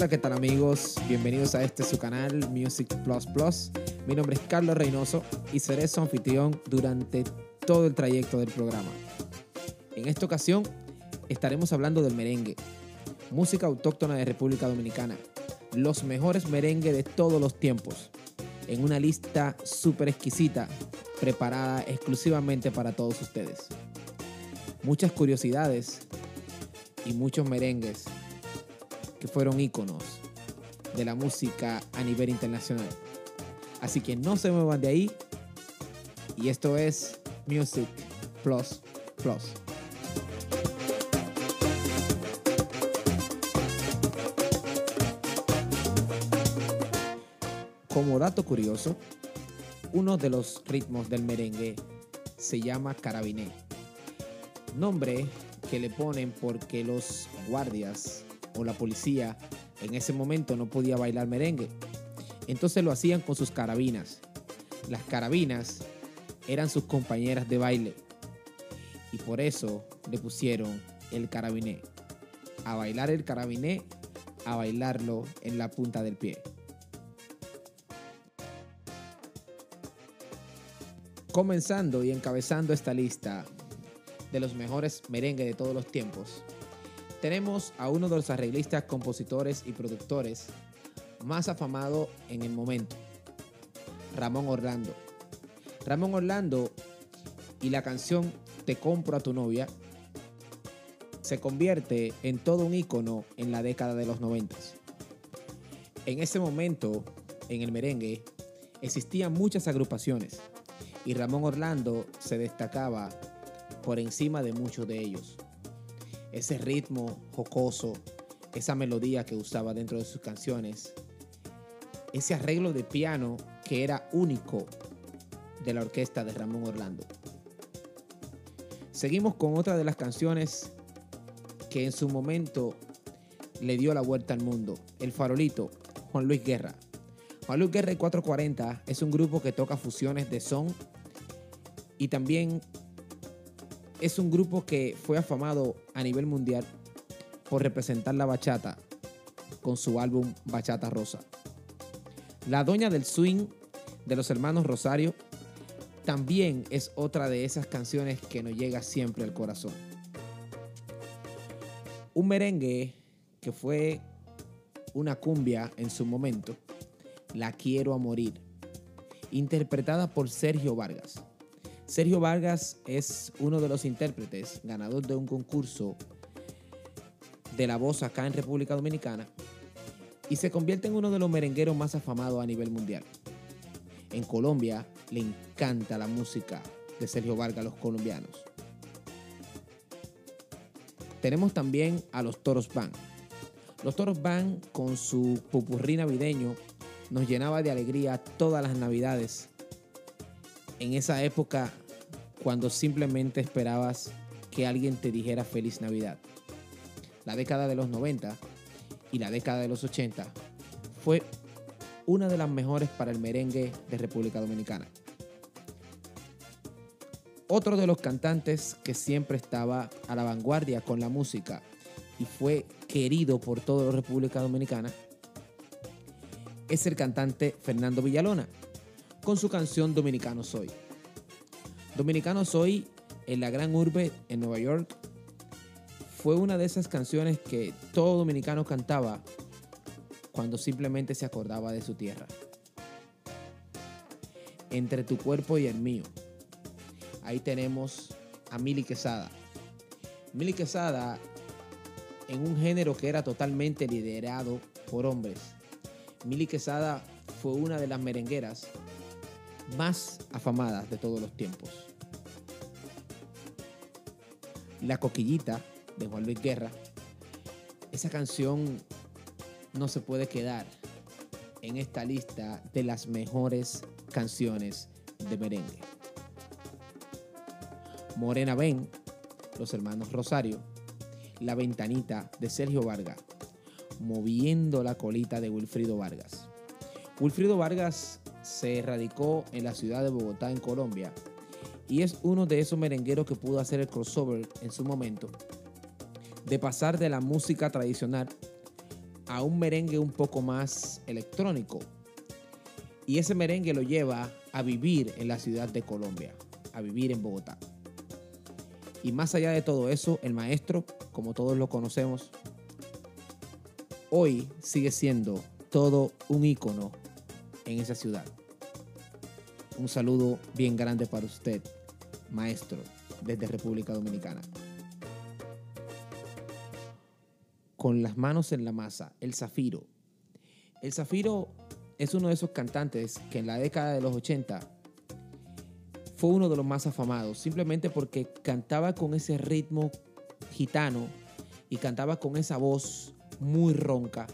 Hola, ¿qué tal amigos? Bienvenidos a este su canal Music Plus Plus. Mi nombre es Carlos Reynoso y seré su anfitrión durante todo el trayecto del programa. En esta ocasión estaremos hablando del merengue, música autóctona de República Dominicana, los mejores merengue de todos los tiempos, en una lista súper exquisita preparada exclusivamente para todos ustedes. Muchas curiosidades y muchos merengues que fueron íconos de la música a nivel internacional. Así que no se muevan de ahí. Y esto es Music Plus Plus. Como dato curioso, uno de los ritmos del merengue se llama carabiné. Nombre que le ponen porque los guardias la policía en ese momento no podía bailar merengue. Entonces lo hacían con sus carabinas. Las carabinas eran sus compañeras de baile. Y por eso le pusieron el carabiné. A bailar el carabiné, a bailarlo en la punta del pie. Comenzando y encabezando esta lista de los mejores merengue de todos los tiempos, tenemos a uno de los arreglistas, compositores y productores más afamado en el momento, Ramón Orlando. Ramón Orlando y la canción Te compro a tu novia se convierte en todo un ícono en la década de los 90. En ese momento, en el merengue, existían muchas agrupaciones y Ramón Orlando se destacaba por encima de muchos de ellos. Ese ritmo jocoso, esa melodía que usaba dentro de sus canciones, ese arreglo de piano que era único de la orquesta de Ramón Orlando. Seguimos con otra de las canciones que en su momento le dio la vuelta al mundo, El Farolito, Juan Luis Guerra. Juan Luis Guerra y 440 es un grupo que toca fusiones de son y también es un grupo que fue afamado a nivel mundial por representar la bachata con su álbum Bachata Rosa. La doña del swing de los hermanos Rosario también es otra de esas canciones que nos llega siempre al corazón. Un merengue que fue una cumbia en su momento, La Quiero a Morir, interpretada por Sergio Vargas. Sergio Vargas es uno de los intérpretes, ganador de un concurso de la voz acá en República Dominicana y se convierte en uno de los merengueros más afamados a nivel mundial. En Colombia le encanta la música de Sergio Vargas a los colombianos. Tenemos también a los Toros Band. Los Toros Band con su pupurrí navideño nos llenaba de alegría todas las navidades en esa época cuando simplemente esperabas que alguien te dijera feliz Navidad. La década de los 90 y la década de los 80 fue una de las mejores para el merengue de República Dominicana. Otro de los cantantes que siempre estaba a la vanguardia con la música y fue querido por toda la República Dominicana es el cantante Fernando Villalona con su canción Dominicano Soy. Dominicano Soy en la gran urbe en Nueva York fue una de esas canciones que todo dominicano cantaba cuando simplemente se acordaba de su tierra. Entre tu cuerpo y el mío. Ahí tenemos a Mili Quesada. Mili Quesada en un género que era totalmente liderado por hombres. Mili Quesada fue una de las merengueras más afamadas de todos los tiempos. La Coquillita de Juan Luis Guerra, esa canción no se puede quedar en esta lista de las mejores canciones de merengue. Morena Ben, los hermanos Rosario, La Ventanita de Sergio Vargas, Moviendo la colita de Wilfrido Vargas. Wilfrido Vargas se radicó en la ciudad de Bogotá, en Colombia, y es uno de esos merengueros que pudo hacer el crossover en su momento, de pasar de la música tradicional a un merengue un poco más electrónico. Y ese merengue lo lleva a vivir en la ciudad de Colombia, a vivir en Bogotá. Y más allá de todo eso, el maestro, como todos lo conocemos, hoy sigue siendo todo un ícono en esa ciudad. Un saludo bien grande para usted, maestro, desde República Dominicana. Con las manos en la masa, el Zafiro. El Zafiro es uno de esos cantantes que en la década de los 80 fue uno de los más afamados, simplemente porque cantaba con ese ritmo gitano y cantaba con esa voz muy ronca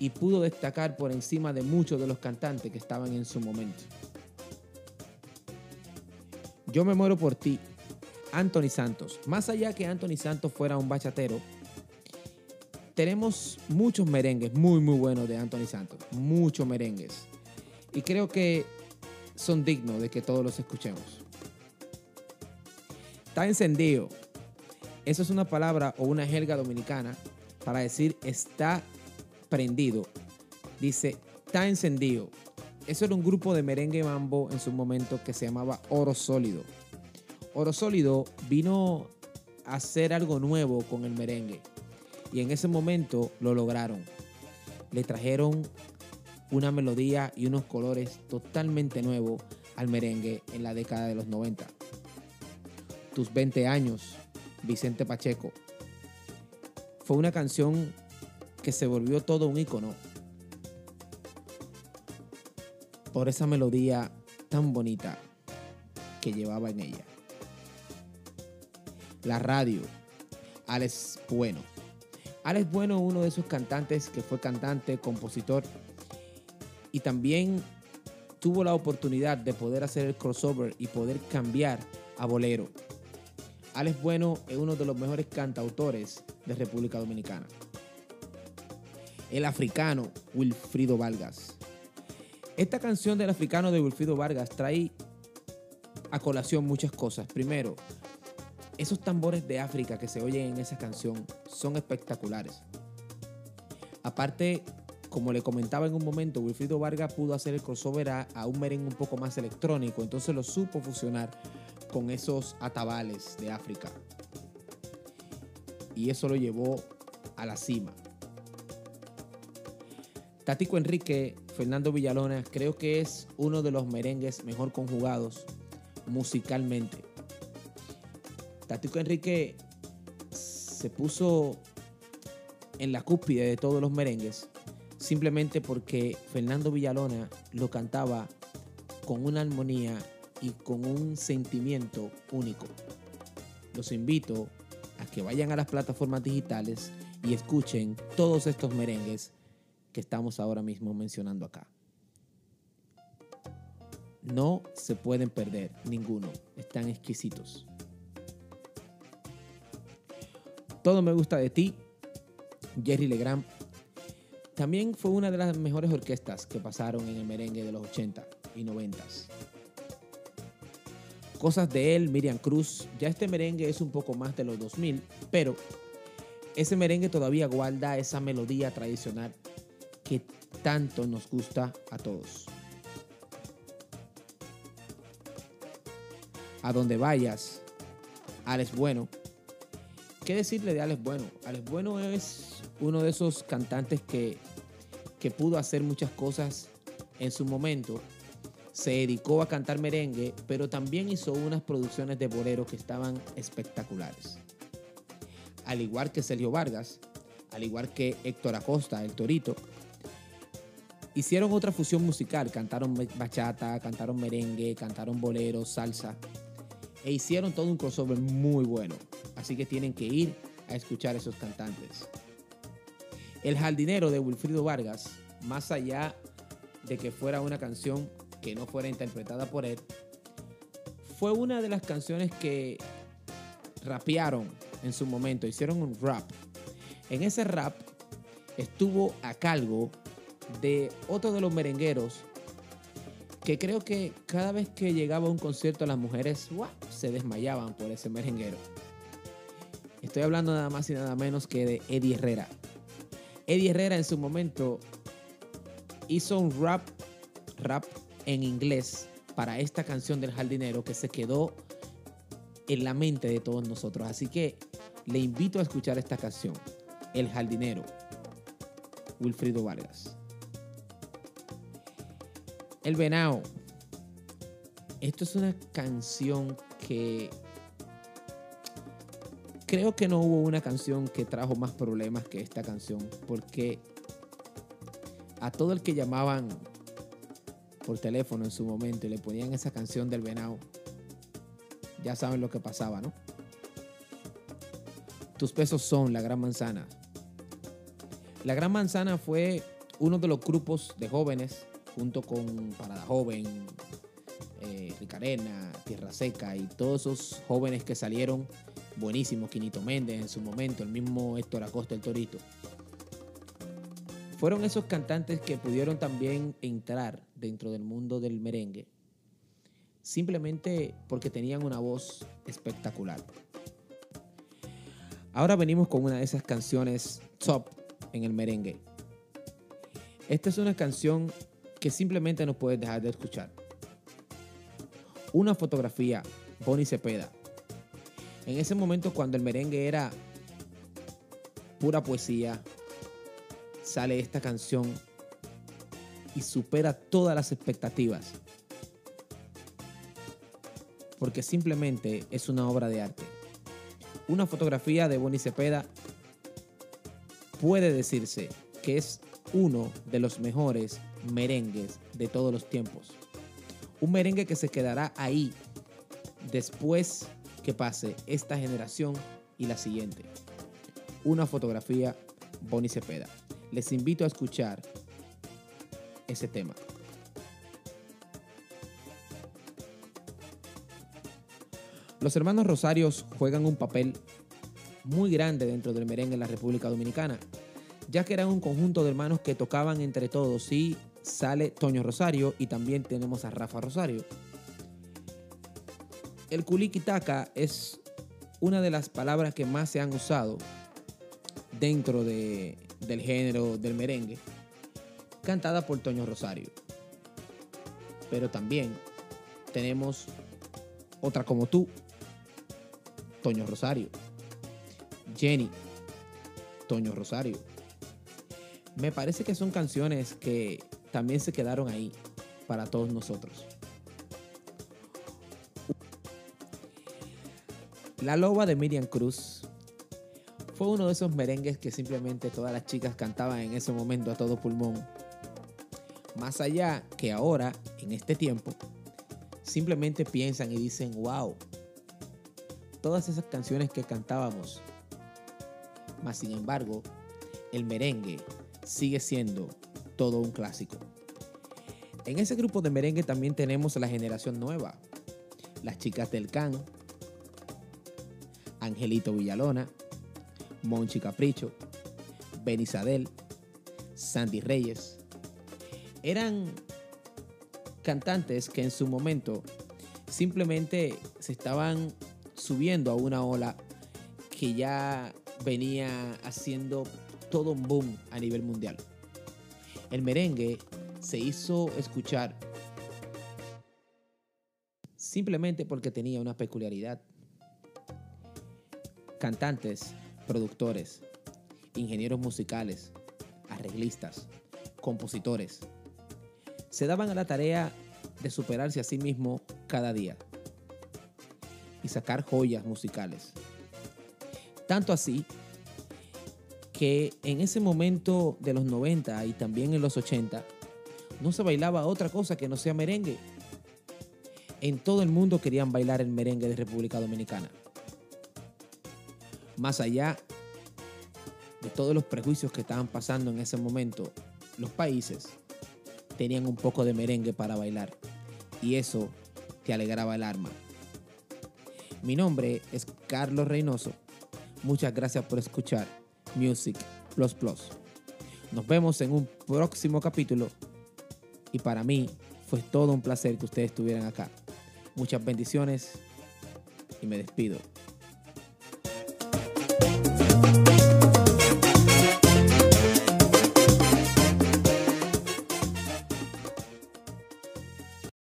y pudo destacar por encima de muchos de los cantantes que estaban en su momento. Yo me muero por ti, Anthony Santos. Más allá que Anthony Santos fuera un bachatero, tenemos muchos merengues muy, muy buenos de Anthony Santos. Muchos merengues. Y creo que son dignos de que todos los escuchemos. Está encendido. Eso es una palabra o una jerga dominicana para decir está prendido. Dice, está encendido. Eso era un grupo de merengue mambo en su momento que se llamaba Oro Sólido. Oro Sólido vino a hacer algo nuevo con el merengue. Y en ese momento lo lograron. Le trajeron una melodía y unos colores totalmente nuevos al merengue en la década de los 90. Tus 20 años, Vicente Pacheco. Fue una canción que se volvió todo un icono por esa melodía tan bonita que llevaba en ella. La radio, Alex Bueno. Alex Bueno uno de esos cantantes que fue cantante, compositor y también tuvo la oportunidad de poder hacer el crossover y poder cambiar a bolero. Alex Bueno es uno de los mejores cantautores de República Dominicana. El africano Wilfrido Vargas. Esta canción del africano de Wilfrido Vargas trae a colación muchas cosas. Primero, esos tambores de África que se oyen en esa canción son espectaculares. Aparte, como le comentaba en un momento, Wilfrido Vargas pudo hacer el crossover a, un merengue un poco más electrónico, entonces lo supo fusionar con esos atabales de África. Y eso lo llevó a la cima. Tático Enrique, Fernando Villalona, creo que es uno de los merengues mejor conjugados musicalmente. Tático Enrique se puso en la cúspide de todos los merengues simplemente porque Fernando Villalona lo cantaba con una armonía y con un sentimiento único. Los invito a que vayan a las plataformas digitales y escuchen todos estos merengues que estamos ahora mismo mencionando acá. No se pueden perder ninguno, están exquisitos. Todo me gusta de ti, Jerry Legrand. También fue una de las mejores orquestas que pasaron en el merengue de los 80 y 90. Cosas de él, Miriam Cruz. Ya este merengue es un poco más de los 2000, pero ese merengue todavía guarda esa melodía tradicional que tanto nos gusta a todos. A donde vayas, Alex Bueno ¿Qué decirle de Alex Bueno? Alex Bueno es uno de esos cantantes que, que pudo hacer muchas cosas en su momento. Se dedicó a cantar merengue, pero también hizo unas producciones de bolero que estaban espectaculares. Al igual que Sergio Vargas, al igual que Héctor Acosta, el Torito, hicieron otra fusión musical. Cantaron bachata, cantaron merengue, cantaron bolero, salsa. E hicieron todo un crossover muy bueno. Así que tienen que ir a escuchar a esos cantantes. El jardinero de Wilfrido Vargas, más allá de que fuera una canción que no fuera interpretada por él, fue una de las canciones que rapearon en su momento, hicieron un rap. En ese rap estuvo a cargo de otro de los merengueros que creo que cada vez que llegaba a un concierto las mujeres se desmayaban por ese merenguero. Estoy hablando nada más y nada menos que de Eddie Herrera. Eddie Herrera en su momento hizo un rap, rap en inglés para esta canción del jardinero que se quedó en la mente de todos nosotros. Así que le invito a escuchar esta canción, El jardinero, Wilfrido Vargas. El Venao. Esto es una canción que creo que no hubo una canción que trajo más problemas que esta canción, porque a todo el que llamaban por teléfono en su momento y le ponían esa canción del venado, ya saben lo que pasaba, ¿no? Tus pesos son la gran manzana. La gran manzana fue uno de los grupos de jóvenes, junto con Parada Joven, eh, Ricarena, Tierra Seca y todos esos jóvenes que salieron buenísimos, Quinito Méndez en su momento, el mismo Héctor Acosta el Torito. Fueron esos cantantes que pudieron también entrar dentro del mundo del merengue, simplemente porque tenían una voz espectacular. Ahora venimos con una de esas canciones top en el merengue. Esta es una canción que simplemente no puedes dejar de escuchar. Una fotografía, Bonnie Cepeda. En ese momento cuando el merengue era pura poesía, sale esta canción y supera todas las expectativas. Porque simplemente es una obra de arte. Una fotografía de Bonnie Cepeda puede decirse que es uno de los mejores merengues de todos los tiempos. Un merengue que se quedará ahí después que pase esta generación y la siguiente. Una fotografía Bonnie Cepeda. Les invito a escuchar ese tema. Los hermanos Rosarios juegan un papel muy grande dentro del merengue en la República Dominicana, ya que eran un conjunto de hermanos que tocaban entre todos y sale Toño Rosario y también tenemos a Rafa Rosario. El culiquitaca es una de las palabras que más se han usado dentro del género del merengue, cantada por Toño Rosario. Pero también tenemos otra como tú, Toño Rosario. Jenny, Toño Rosario. Me parece que son canciones que también se quedaron ahí para todos nosotros. La Loba de Miriam Cruz fue uno de esos merengues que simplemente todas las chicas cantaban en ese momento a todo pulmón. Más allá que ahora, en este tiempo, simplemente piensan y dicen, wow, todas esas canciones que cantábamos. Mas sin embargo, el merengue sigue siendo todo un clásico. En ese grupo de merengue también tenemos a la generación nueva, las chicas del can, Angelito Villalona, Monchi Capricho, Benizadel, Sandy Reyes. Eran cantantes que en su momento simplemente se estaban subiendo a una ola que ya venía haciendo todo un boom a nivel mundial. El merengue se hizo escuchar simplemente porque tenía una peculiaridad cantantes, productores, ingenieros musicales, arreglistas, compositores, se daban a la tarea de superarse a sí mismo cada día y sacar joyas musicales. Tanto así que en ese momento de los 90 y también en los 80 no se bailaba otra cosa que no sea merengue. En todo el mundo querían bailar el merengue de República Dominicana más allá de todos los prejuicios que estaban pasando en ese momento, los países tenían un poco de merengue para bailar y eso te alegraba el alma. Mi nombre es Carlos Reynoso. Muchas gracias por escuchar Music Plus Plus. Nos vemos en un próximo capítulo y para mí fue todo un placer que ustedes estuvieran acá. Muchas bendiciones y me despido.